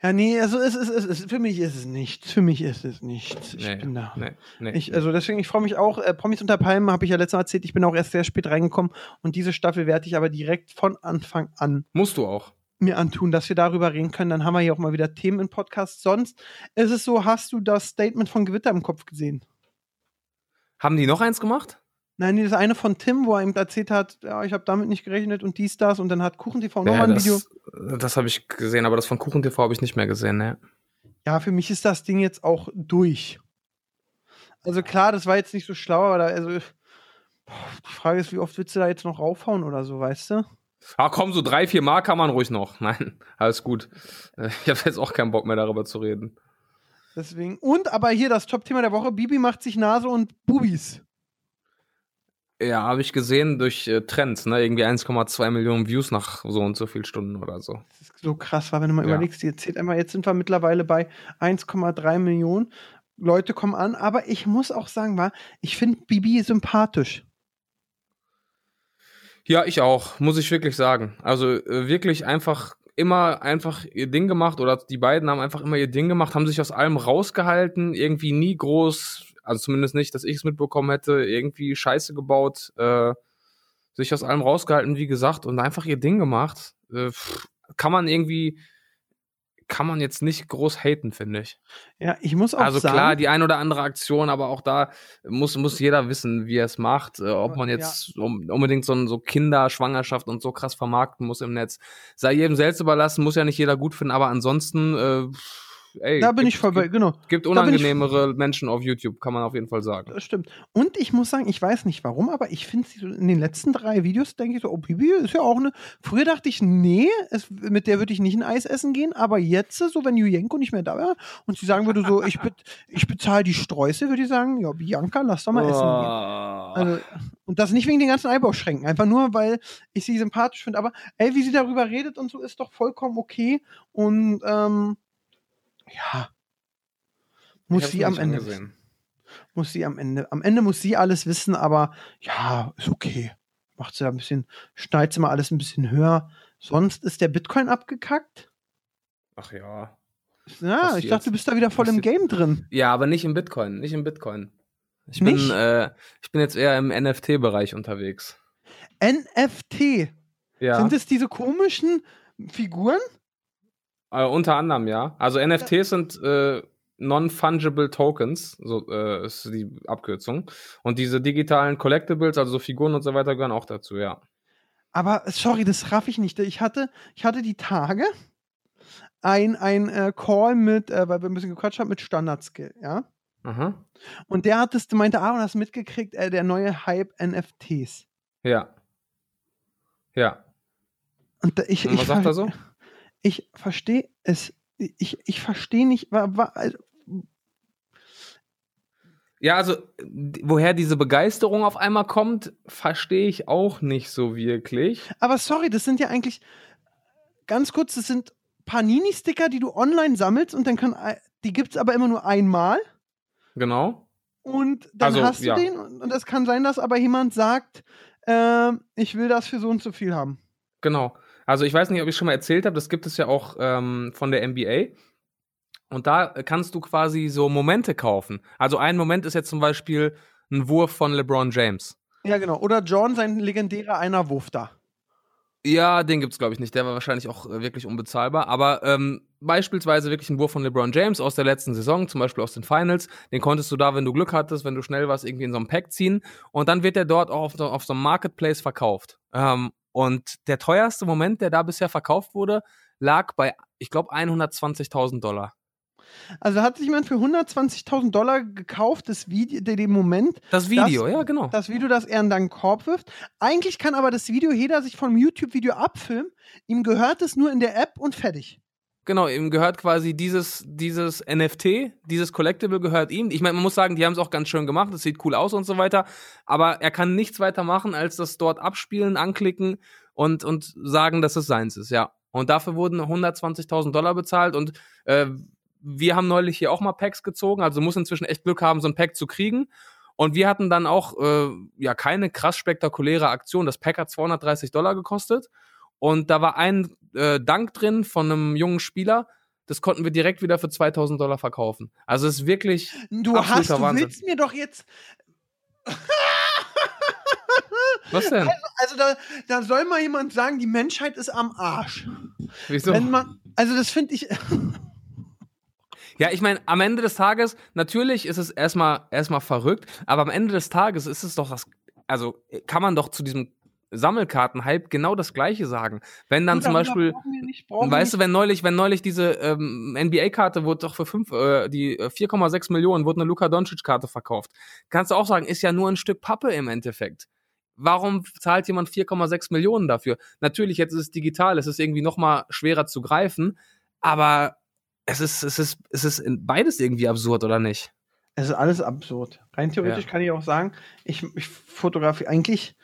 Ja, nee, also es ist, es ist, für mich ist es nichts. Für mich ist es nichts. Ich nee, bin da. Nee, nee, ich, also deswegen, ich freue mich auch. Äh, Promis unter Palmen habe ich ja letztes Mal erzählt. Ich bin auch erst sehr spät reingekommen und diese Staffel werde ich aber direkt von Anfang an. Musst du auch. Mir antun, dass wir darüber reden können. Dann haben wir hier auch mal wieder Themen im Podcast. Sonst ist es so, hast du das Statement von Gewitter im Kopf gesehen? Haben die noch eins gemacht? Nein, das eine von Tim, wo er ihm erzählt hat, ja, ich habe damit nicht gerechnet und dies, das und dann hat KuchenTV ja, nochmal ein das, Video. Das habe ich gesehen, aber das von KuchenTV habe ich nicht mehr gesehen, ne? Ja, für mich ist das Ding jetzt auch durch. Also klar, das war jetzt nicht so schlau, aber da, also die Frage ist, wie oft willst du da jetzt noch raufhauen oder so, weißt du? Ah, komm, so drei, vier Mal kann man ruhig noch. Nein, alles gut. Ich habe jetzt auch keinen Bock mehr darüber zu reden. Deswegen. Und aber hier das Top-Thema der Woche: Bibi macht sich Nase und Bubis. Ja, habe ich gesehen durch äh, Trends, ne? Irgendwie 1,2 Millionen Views nach so und so viel Stunden oder so. Das ist so krass, weil wenn du mal ja. überlegst, jetzt zählt einmal, jetzt sind wir mittlerweile bei 1,3 Millionen. Leute kommen an, aber ich muss auch sagen, war, ich finde Bibi sympathisch. Ja, ich auch, muss ich wirklich sagen. Also äh, wirklich einfach immer einfach ihr Ding gemacht oder die beiden haben einfach immer ihr Ding gemacht, haben sich aus allem rausgehalten, irgendwie nie groß also zumindest nicht, dass ich es mitbekommen hätte, irgendwie Scheiße gebaut, äh, sich aus allem rausgehalten, wie gesagt, und einfach ihr Ding gemacht. Äh, kann man irgendwie, kann man jetzt nicht groß haten, finde ich. Ja, ich muss auch also sagen. Also klar, die ein oder andere Aktion, aber auch da muss, muss jeder wissen, wie er es macht. Äh, ob man jetzt ja. um, unbedingt so, so Kinderschwangerschaft und so krass vermarkten muss im Netz. Sei jedem selbst überlassen, muss ja nicht jeder gut finden, aber ansonsten, äh, ey, da bin gibt, ich voll bei, genau. Gibt unangenehmere Menschen auf YouTube, kann man auf jeden Fall sagen. Das stimmt. Und ich muss sagen, ich weiß nicht warum, aber ich finde sie in den letzten drei Videos, denke ich so, oh, Bibi ist ja auch eine. Früher dachte ich, nee, es, mit der würde ich nicht ein Eis essen gehen, aber jetzt, so wenn Julienko nicht mehr da wäre und sie sagen würde so, ich, be ich bezahle die Sträuße, würde ich sagen, ja, Bianca, lass doch mal oh. essen gehen. Also, und das nicht wegen den ganzen Einbauschränken, einfach nur, weil ich sie sympathisch finde. Aber ey, wie sie darüber redet und so, ist doch vollkommen okay. Und ähm, ja. Muss sie am Ende wissen. Muss sie am Ende. Am Ende muss sie alles wissen, aber ja, ist okay. Macht sie da ein bisschen, schneidet sie mal alles ein bisschen höher. Sonst ist der Bitcoin abgekackt. Ach ja. Ja, ich dachte, du bist da wieder voll im Game drin. Ja, aber nicht im Bitcoin, nicht im Bitcoin. Ich bin, äh, ich bin jetzt eher im NFT-Bereich unterwegs. NFT? Ja. Sind es diese komischen Figuren? Äh, unter anderem, ja. Also NFTs sind äh, Non-Fungible Tokens, so äh, ist die Abkürzung. Und diese digitalen Collectibles, also so Figuren und so weiter, gehören auch dazu, ja. Aber sorry, das raff ich nicht. Ich hatte, ich hatte die Tage ein, ein äh, Call mit, äh, weil wir ein bisschen gequatscht haben, mit Standard-Skill, ja. Aha. Und der hat das, meinte Aaron, hast mitgekriegt, äh, der neue Hype NFTs. Ja. Ja. Und ich, und was ich, sagt er so? Ich verstehe es. Ich, ich verstehe nicht, wa, wa, ja, also woher diese Begeisterung auf einmal kommt, verstehe ich auch nicht so wirklich. Aber sorry, das sind ja eigentlich ganz kurz, das sind Panini-Sticker, die du online sammelst und dann kann, die gibt es aber immer nur einmal. Genau. Und dann also, hast du ja. den und es kann sein, dass aber jemand sagt, äh, ich will das für so und so viel haben. Genau. Also ich weiß nicht, ob ich schon mal erzählt habe, das gibt es ja auch ähm, von der NBA. Und da kannst du quasi so Momente kaufen. Also ein Moment ist jetzt zum Beispiel ein Wurf von LeBron James. Ja, genau. Oder John, sein legendärer einer Wurf da. Ja, den gibt's glaube ich nicht. Der war wahrscheinlich auch äh, wirklich unbezahlbar. Aber ähm, beispielsweise wirklich ein Wurf von LeBron James aus der letzten Saison, zum Beispiel aus den Finals, den konntest du da, wenn du Glück hattest, wenn du schnell warst, irgendwie in so einem Pack ziehen und dann wird der dort auch auf, so, auf so einem Marketplace verkauft. Ähm, und der teuerste Moment, der da bisher verkauft wurde, lag bei, ich glaube, 120.000 Dollar. Also hat sich jemand für 120.000 Dollar gekauft, das Video, den Moment. Das Video, das, ja, genau. Das Video, das er in deinen Korb wirft. Eigentlich kann aber das Video jeder sich vom YouTube-Video abfilmen. Ihm gehört es nur in der App und fertig. Genau, ihm gehört quasi dieses, dieses NFT, dieses Collectible gehört ihm. Ich meine, man muss sagen, die haben es auch ganz schön gemacht, es sieht cool aus und so weiter. Aber er kann nichts weiter machen, als das dort abspielen, anklicken und, und sagen, dass es seins ist, ja. Und dafür wurden 120.000 Dollar bezahlt und äh, wir haben neulich hier auch mal Packs gezogen, also muss inzwischen echt Glück haben, so ein Pack zu kriegen. Und wir hatten dann auch äh, ja keine krass spektakuläre Aktion. Das Pack hat 230 Dollar gekostet. Und da war ein äh, Dank drin von einem jungen Spieler. Das konnten wir direkt wieder für 2000 Dollar verkaufen. Also es ist wirklich. Du hast, du Wahnsinn. willst mir doch jetzt. Was denn? Also, also da, da, soll mal jemand sagen, die Menschheit ist am Arsch. Wieso? Man, also das finde ich. Ja, ich meine, am Ende des Tages, natürlich ist es erstmal erstmal verrückt, aber am Ende des Tages ist es doch das, also kann man doch zu diesem Sammelkarten-Hype genau das Gleiche sagen. Wenn dann zum Beispiel, nicht, weißt du, wenn neulich, wenn neulich diese ähm, NBA-Karte wurde doch für fünf, äh, die 4,6 äh, Millionen wurde eine Luka Doncic-Karte verkauft, kannst du auch sagen, ist ja nur ein Stück Pappe im Endeffekt. Warum zahlt jemand 4,6 Millionen dafür? Natürlich, jetzt ist es digital, es ist irgendwie noch mal schwerer zu greifen, aber es ist, es ist, es ist beides irgendwie absurd, oder nicht? Es ist alles absurd. Rein theoretisch ja. kann ich auch sagen, ich, ich fotografiere eigentlich,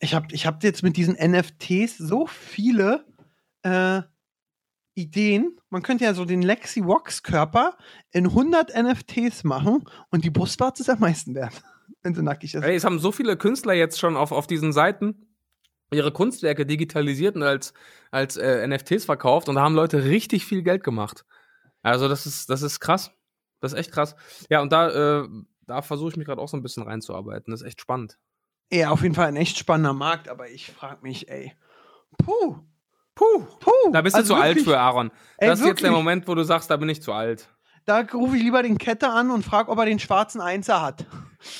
ich habe ich hab jetzt mit diesen NFTs so viele äh, Ideen. Man könnte ja so den Lexi Wax Körper in 100 NFTs machen und die Brustwarze ist am meisten wert, wenn sie nackig ist. Ey, es haben so viele Künstler jetzt schon auf, auf diesen Seiten ihre Kunstwerke digitalisiert und als, als äh, NFTs verkauft und da haben Leute richtig viel Geld gemacht. Also das ist, das ist krass. Das ist echt krass. Ja, und da, äh, da versuche ich mich gerade auch so ein bisschen reinzuarbeiten. Das ist echt spannend. Ja, auf jeden Fall ein echt spannender Markt, aber ich frage mich, ey, puh, puh, puh. Da bist du also zu wirklich, alt für, Aaron. Ey, das ist wirklich. jetzt der Moment, wo du sagst, da bin ich zu alt. Da rufe ich lieber den Kette an und frage, ob er den schwarzen Einser hat.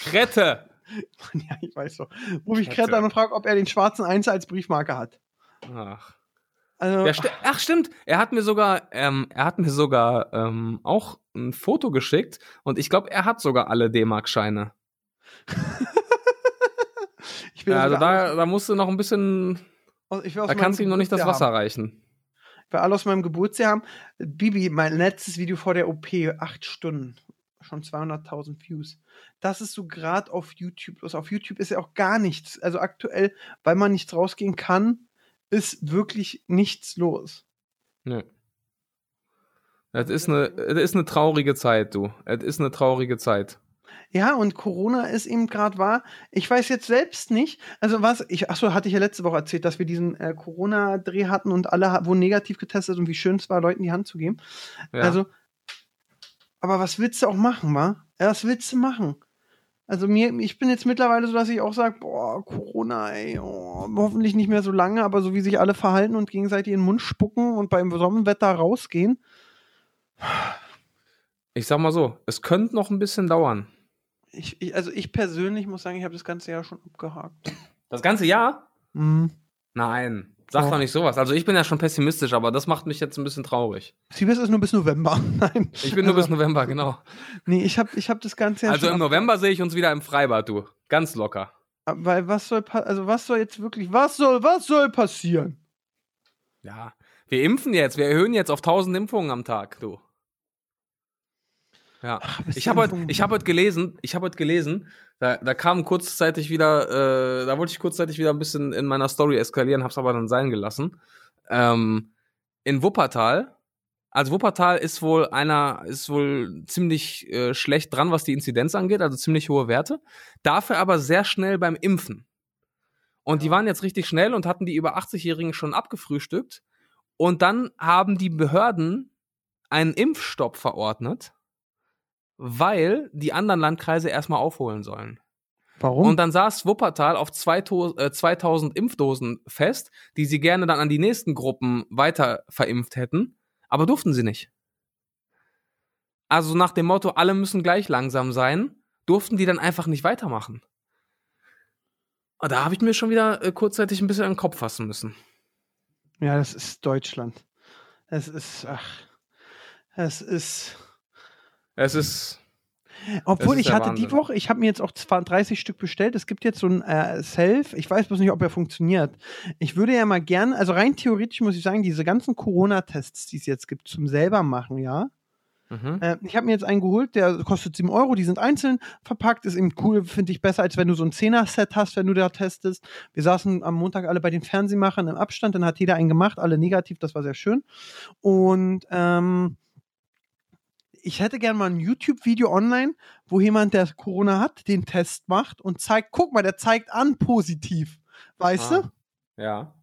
Krette! ja, ich weiß so. Rufe ich Krette an und frage, ob er den schwarzen Einser als Briefmarke hat. Ach. Also, sti ach stimmt, er hat mir sogar, ähm, er hat mir sogar ähm, auch ein Foto geschickt und ich glaube, er hat sogar alle D-Mark-Scheine. also da, da musst du noch ein bisschen, da kannst du ihm noch nicht das Wasser haben. reichen. Ich will alle aus meinem Geburtsjahr haben. Bibi, mein letztes Video vor der OP, acht Stunden, schon 200.000 Views. Das ist so gerade auf YouTube los. Auf YouTube ist ja auch gar nichts. Also aktuell, weil man nicht rausgehen kann, ist wirklich nichts los. Nee. Es ist eine, es ist eine traurige Zeit, du. Es ist eine traurige Zeit. Ja, und Corona ist eben gerade wahr. Ich weiß jetzt selbst nicht, also was, ich, achso, hatte ich ja letzte Woche erzählt, dass wir diesen äh, Corona-Dreh hatten und alle wurden negativ getestet und wie schön es war, Leuten die Hand zu geben. Ja. Also, aber was willst du auch machen, wa? Ja, was willst du machen? Also mir, ich bin jetzt mittlerweile so, dass ich auch sage, boah, Corona, ey, oh, hoffentlich nicht mehr so lange, aber so wie sich alle verhalten und gegenseitig in den Mund spucken und beim Sonnenwetter rausgehen. Ich sag mal so, es könnte noch ein bisschen dauern. Ich, ich, also ich persönlich muss sagen, ich habe das ganze Jahr schon abgehakt. Das ganze Jahr? Mhm. Nein. Sag doch nicht sowas. Also ich bin ja schon pessimistisch, aber das macht mich jetzt ein bisschen traurig. Siebes ist nur bis November. Nein. Ich bin nur bis November, genau. Nee, ich habe ich hab das Ganze ja Also im November sehe ich uns wieder im Freibad, du. Ganz locker. Weil was soll also was soll jetzt wirklich, was soll, was soll passieren? Ja, wir impfen jetzt, wir erhöhen jetzt auf 1000 Impfungen am Tag, du. Ja, Ach, ich habe heute, ich habe heute gelesen, ich habe heute gelesen, da, da kam kurzzeitig wieder, äh, da wollte ich kurzzeitig wieder ein bisschen in meiner Story eskalieren, hab's aber dann sein gelassen. Ähm, in Wuppertal, also Wuppertal ist wohl einer, ist wohl ziemlich äh, schlecht dran, was die Inzidenz angeht, also ziemlich hohe Werte. Dafür aber sehr schnell beim Impfen. Und ja. die waren jetzt richtig schnell und hatten die über 80-Jährigen schon abgefrühstückt. Und dann haben die Behörden einen Impfstopp verordnet weil die anderen Landkreise erstmal aufholen sollen. Warum? Und dann saß Wuppertal auf 2000 äh, Impfdosen fest, die sie gerne dann an die nächsten Gruppen weiter verimpft hätten. Aber durften sie nicht. Also nach dem Motto, alle müssen gleich langsam sein, durften die dann einfach nicht weitermachen. Und da habe ich mir schon wieder äh, kurzzeitig ein bisschen an den Kopf fassen müssen. Ja, das ist Deutschland. Es ist, ach, es ist. Es ist. Obwohl, ich hatte Wahnsinn. die Woche, ich habe mir jetzt auch 30 Stück bestellt. Es gibt jetzt so ein äh, Self. Ich weiß bloß nicht, ob er funktioniert. Ich würde ja mal gern, also rein theoretisch muss ich sagen, diese ganzen Corona-Tests, die es jetzt gibt, zum selber machen, ja. Mhm. Äh, ich habe mir jetzt einen geholt, der kostet 7 Euro, die sind einzeln verpackt, ist eben cool, finde ich besser, als wenn du so ein 10er-Set hast, wenn du da testest. Wir saßen am Montag alle bei den Fernsehmachern im Abstand, dann hat jeder einen gemacht, alle negativ, das war sehr schön. Und ähm, ich hätte gerne mal ein YouTube-Video online, wo jemand, der Corona hat, den Test macht und zeigt, guck mal, der zeigt an positiv. Weißt ah, du? Ja.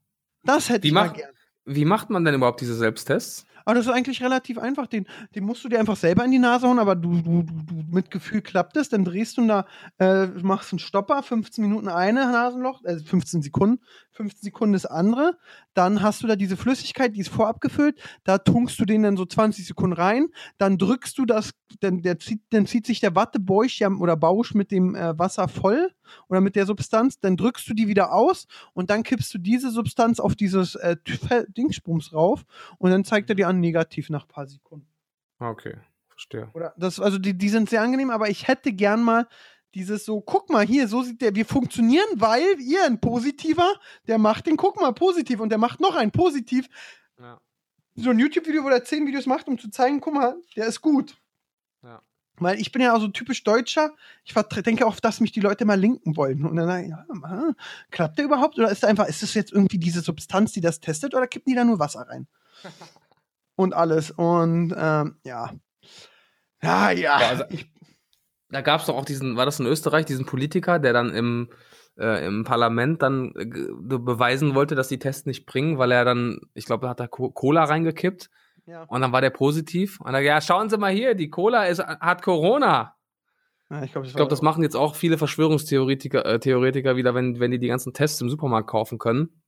Das hätte wie ich mach, mal gern. Wie macht man denn überhaupt diese Selbsttests? Aber das ist eigentlich relativ einfach. Den, den musst du dir einfach selber in die Nase hauen, aber du, du, du, mit Gefühl klappt es. Dann drehst du da, äh, machst einen Stopper, 15 Minuten eine Nasenloch, äh, 15 Sekunden, 15 Sekunden das andere. Dann hast du da diese Flüssigkeit, die ist vorab gefüllt. Da tunkst du den dann so 20 Sekunden rein. Dann drückst du das, dann, der zieht, dann zieht sich der Wattebäusch oder Bausch mit dem äh, Wasser voll oder mit der Substanz. Dann drückst du die wieder aus und dann kippst du diese Substanz auf dieses äh, Dingsbums rauf und dann zeigt er dir an negativ nach ein paar Sekunden. Ah, okay, verstehe. Oder das, also die, die sind sehr angenehm, aber ich hätte gern mal dieses so, guck mal hier, so sieht der, wir funktionieren, weil ihr ein positiver, der macht den, guck mal, positiv und der macht noch ein positiv. Ja. So ein YouTube-Video, wo er zehn Videos macht, um zu zeigen, guck mal, der ist gut. Weil ich bin ja auch so typisch Deutscher. Ich denke auch, dass mich die Leute mal linken wollen. Und dann, ja, klappt der überhaupt? Oder ist da einfach, ist das jetzt irgendwie diese Substanz, die das testet, oder kippen die da nur Wasser rein? und alles. Und ähm, ja. Ja, ja. Also, ich, da gab es doch auch diesen, war das in Österreich, diesen Politiker, der dann im, äh, im Parlament dann äh, beweisen wollte, dass die Tests nicht bringen, weil er dann, ich glaube, da hat er Cola reingekippt. Ja. Und dann war der positiv. Und dann, ja, schauen Sie mal hier, die Cola ist, hat Corona. Ja, ich glaube, das, glaub, das machen jetzt auch viele Verschwörungstheoretiker äh, Theoretiker wieder, wenn, wenn die die ganzen Tests im Supermarkt kaufen können.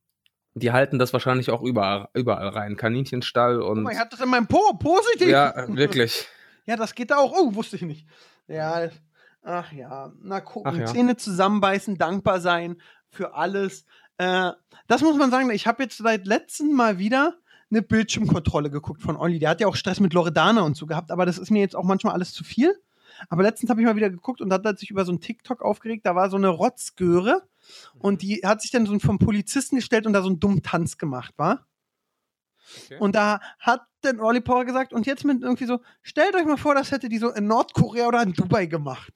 Die halten das wahrscheinlich auch überall, überall rein. Kaninchenstall und. Oh, ich hatte das in meinem Po, positiv. Ja, wirklich. ja, das geht da auch. Oh, wusste ich nicht. Ja, ach ja. Na gucken, ja. Zähne zusammenbeißen, dankbar sein für alles. Äh, das muss man sagen, ich habe jetzt seit letztem Mal wieder eine Bildschirmkontrolle geguckt von Olli. Der hat ja auch Stress mit Loredana und so gehabt, aber das ist mir jetzt auch manchmal alles zu viel. Aber letztens habe ich mal wieder geguckt und da hat sich über so ein TikTok aufgeregt, da war so eine Rotzgöre und die hat sich dann so vom Polizisten gestellt und da so einen dummen Tanz gemacht, war? Okay. Und da hat dann Olli Power gesagt, und jetzt mit irgendwie so, stellt euch mal vor, das hätte die so in Nordkorea oder in Dubai gemacht.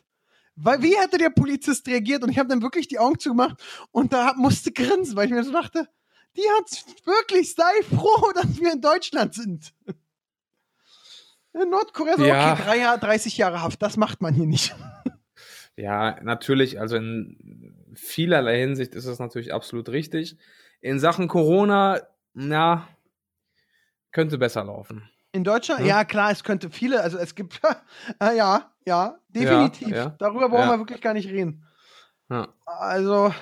Weil, wie hätte der Polizist reagiert? Und ich habe dann wirklich die Augen zugemacht und da musste grinsen, weil ich mir so dachte, die hat wirklich, sei froh, dass wir in Deutschland sind. In Nordkorea so, ja. okay, drei Jahre, 30 Jahre Haft, das macht man hier nicht. Ja, natürlich, also in vielerlei Hinsicht ist das natürlich absolut richtig. In Sachen Corona, na, könnte besser laufen. In Deutschland? Ja, ja klar, es könnte viele, also es gibt, äh, ja, ja, definitiv. Ja, ja. Darüber brauchen wir wirklich gar nicht reden. Also,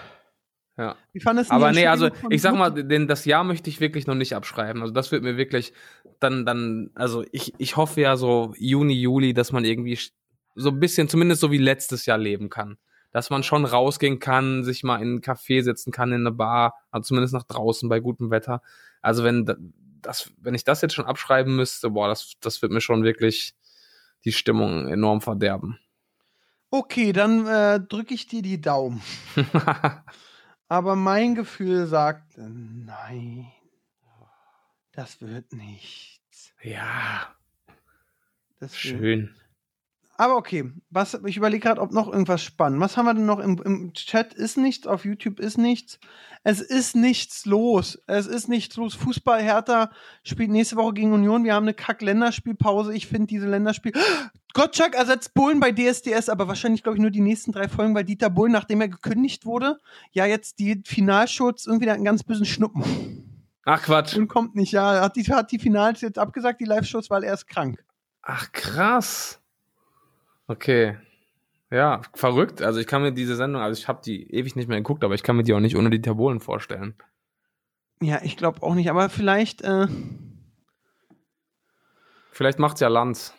ja. Wie fandest du Aber nee, also ich sag mal, den, das Jahr möchte ich wirklich noch nicht abschreiben. Also das wird mir wirklich dann, dann, also ich, ich hoffe ja so Juni, Juli, dass man irgendwie so ein bisschen, zumindest so wie letztes Jahr leben kann. Dass man schon rausgehen kann, sich mal in einen Café setzen kann, in eine Bar, also zumindest nach draußen bei gutem Wetter. Also wenn das, wenn ich das jetzt schon abschreiben müsste, boah, das, das wird mir schon wirklich die Stimmung enorm verderben. Okay, dann äh, drücke ich dir die Daumen. Aber mein Gefühl sagt, nein, das wird nichts. Ja. Das Schön. Aber okay, was, ich überlege gerade, ob noch irgendwas spannend. Was haben wir denn noch im, im, Chat? Ist nichts, auf YouTube ist nichts. Es ist nichts los. Es ist nichts los. Fußball Hertha spielt nächste Woche gegen Union. Wir haben eine Kack-Länderspielpause. Ich finde diese Länderspiel. Gottschalk ersetzt Bullen bei DSDS, aber wahrscheinlich, glaube ich, nur die nächsten drei Folgen, weil Dieter Bullen, nachdem er gekündigt wurde, ja jetzt die Finalschutz irgendwie einen ganz bösen Schnuppen. Ach Quatsch. Und kommt nicht, ja. Hat die, hat die Finals jetzt abgesagt, die Live-Shows, weil er ist krank. Ach krass. Okay. Ja, verrückt. Also ich kann mir diese Sendung, also ich habe die ewig nicht mehr geguckt, aber ich kann mir die auch nicht ohne die Tabulen vorstellen. Ja, ich glaube auch nicht, aber vielleicht, äh, Vielleicht macht's ja Lanz.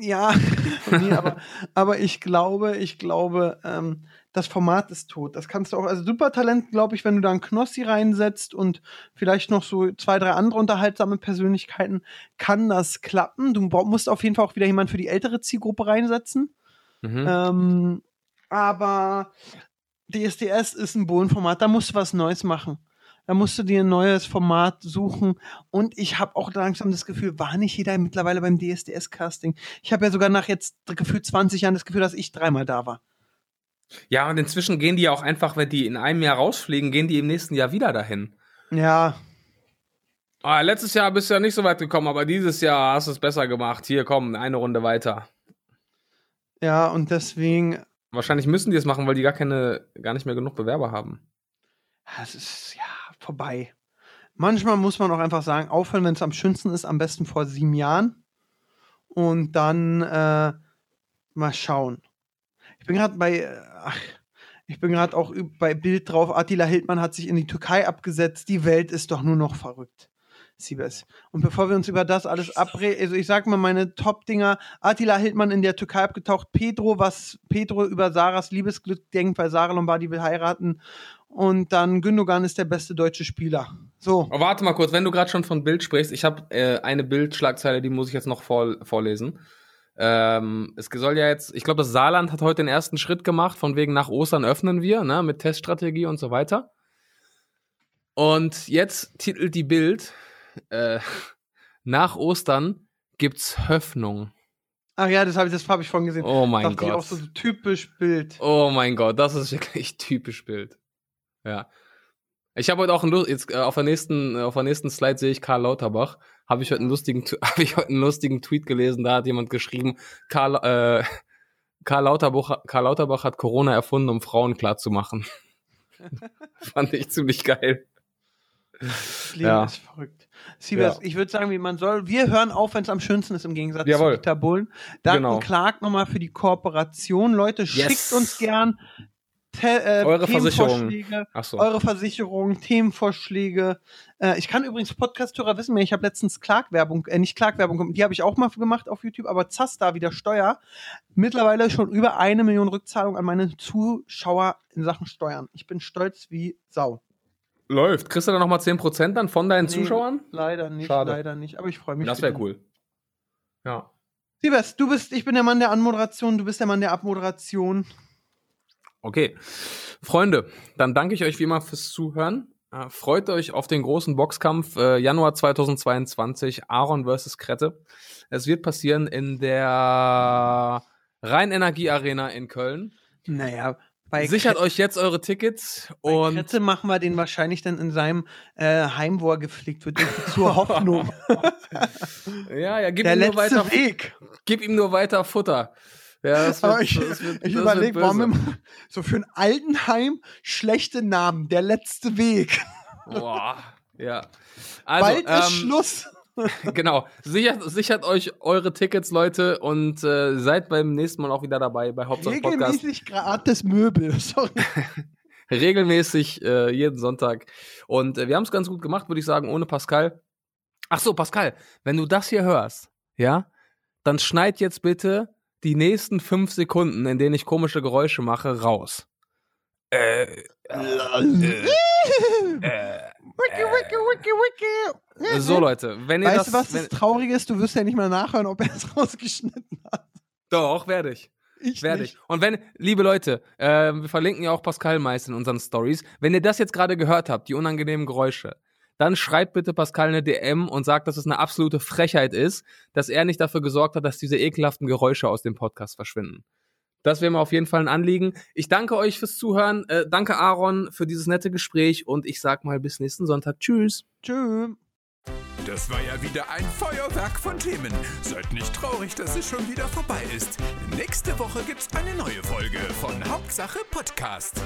Ja, nee, aber, aber ich glaube, ich glaube, ähm, das Format ist tot. Das kannst du auch, also Supertalent, glaube ich, wenn du da einen Knossi reinsetzt und vielleicht noch so zwei, drei andere unterhaltsame Persönlichkeiten, kann das klappen. Du musst auf jeden Fall auch wieder jemanden für die ältere Zielgruppe reinsetzen. Mhm. Ähm, aber DSDS ist ein Bohlenformat, da musst du was Neues machen. Da musst du dir ein neues Format suchen. Und ich habe auch langsam das Gefühl, war nicht jeder mittlerweile beim DSDS-Casting? Ich habe ja sogar nach jetzt gefühlt 20 Jahren das Gefühl, dass ich dreimal da war. Ja, und inzwischen gehen die ja auch einfach, wenn die in einem Jahr rausfliegen, gehen die im nächsten Jahr wieder dahin. Ja. Ah, letztes Jahr bist du ja nicht so weit gekommen, aber dieses Jahr hast du es besser gemacht. Hier, komm, eine Runde weiter. Ja, und deswegen. Wahrscheinlich müssen die es machen, weil die gar keine, gar nicht mehr genug Bewerber haben. Das ist ja vorbei. Manchmal muss man auch einfach sagen, aufhören, wenn es am schönsten ist, am besten vor sieben Jahren. Und dann äh, mal schauen. Ich bin gerade bei, äh, ach, ich bin gerade auch bei Bild drauf. Attila Hildmann hat sich in die Türkei abgesetzt. Die Welt ist doch nur noch verrückt. Siebes. Und bevor wir uns über das alles abreden, also ich sag mal meine Top-Dinger, Attila Hildmann in der Türkei abgetaucht, Pedro, was Pedro über Sarahs Liebesglück denkt, weil Sarah Lombardi will heiraten und dann Gündogan ist der beste deutsche Spieler. So. Oh, warte mal kurz, wenn du gerade schon von Bild sprichst, ich habe äh, eine Bildschlagzeile, die muss ich jetzt noch vor, vorlesen. Ähm, es soll ja jetzt, ich glaube, das Saarland hat heute den ersten Schritt gemacht, von wegen nach Ostern öffnen wir, ne, mit Teststrategie und so weiter. Und jetzt titelt die Bild, äh, nach Ostern gibt's Hoffnung. Ach ja, das habe ich, hab ich vorhin gesehen. Oh mein Dachte Gott. Ich auch so typisch Bild. Oh mein Gott, das ist wirklich typisch Bild. Ja. Ich habe heute auch einen, jetzt äh, auf der nächsten auf der nächsten Slide sehe ich Karl Lauterbach. Habe ich heute einen lustigen habe ich heute einen lustigen Tweet gelesen, da hat jemand geschrieben, Karl äh, Karl Lauterbach, Karl Lauterbach hat Corona erfunden, um Frauen klar zu machen. Fand ich ziemlich geil. Das Leben ja. ist verrückt. Siebers, ja. ich würde sagen, wie man soll. Wir hören auf, wenn es am schönsten ist, im Gegensatz Jawohl. zu Dieter Bullen. Danken genau. Clark nochmal für die Kooperation. Leute, yes. schickt uns gern Te äh, eure Versicherung. So. Eure Versicherung, Themenvorschläge. Äh, ich kann übrigens Podcast-Hörer wissen, ich habe letztens Clark-Werbung, äh, nicht Clark-Werbung, die habe ich auch mal gemacht auf YouTube, aber Zasta wieder Steuer. Mittlerweile schon über eine Million Rückzahlung an meine Zuschauer in Sachen Steuern. Ich bin stolz wie Sau. Läuft. Kriegst du da nochmal 10% dann von deinen nee, Zuschauern? Leider nicht, Schade. leider nicht. Aber ich freue mich. Das wäre cool. Ja. Siebers, du bist, ich bin der Mann der Anmoderation, du bist der Mann der Abmoderation. Okay. Freunde, dann danke ich euch wie immer fürs Zuhören. Äh, freut euch auf den großen Boxkampf äh, Januar 2022, Aaron versus Krette. Es wird passieren in der Rheinenergie Arena in Köln. Naja, bei Sichert Krette, euch jetzt eure Tickets bei und. Krette machen wir den wahrscheinlich dann in seinem äh, Heim, wo er gepflegt wird, zur Hoffnung. ja, ja, gib der ihm nur weiter. Weg. Gib ihm nur weiter Futter. Ja, das wird, ich, ich überlege, warum immer, so für ein Altenheim schlechte Namen. Der letzte Weg. Boah, ja. Also, Bald ähm, ist Schluss. genau. Sichert, sichert euch eure Tickets, Leute, und äh, seid beim nächsten Mal auch wieder dabei bei Hauptsache Podcast. Regelmäßig gratis Möbel. Sorry. Regelmäßig äh, jeden Sonntag. Und äh, wir haben es ganz gut gemacht, würde ich sagen, ohne Pascal. Ach so, Pascal, wenn du das hier hörst, ja, dann schneid jetzt bitte die nächsten fünf Sekunden, in denen ich komische Geräusche mache, raus. Äh, äh, äh, wiki, wiki, wiki, wiki. So, Leute, wenn ihr weißt das. du, was das Traurige ist? Du wirst ja nicht mal nachhören, ob er es rausgeschnitten hat. Doch, werde ich. Ich werde ich. Und wenn, liebe Leute, äh, wir verlinken ja auch Pascal meist in unseren Stories. Wenn ihr das jetzt gerade gehört habt, die unangenehmen Geräusche, dann schreibt bitte Pascal eine DM und sagt, dass es eine absolute Frechheit ist, dass er nicht dafür gesorgt hat, dass diese ekelhaften Geräusche aus dem Podcast verschwinden. Das wäre mir auf jeden Fall ein Anliegen. Ich danke euch fürs Zuhören. Äh, danke Aaron für dieses nette Gespräch und ich sag mal bis nächsten Sonntag. Tschüss. Tschüss. Das war ja wieder ein Feuerwerk von Themen. Seid nicht traurig, dass es schon wieder vorbei ist. Nächste Woche gibt's eine neue Folge von Hauptsache Podcast.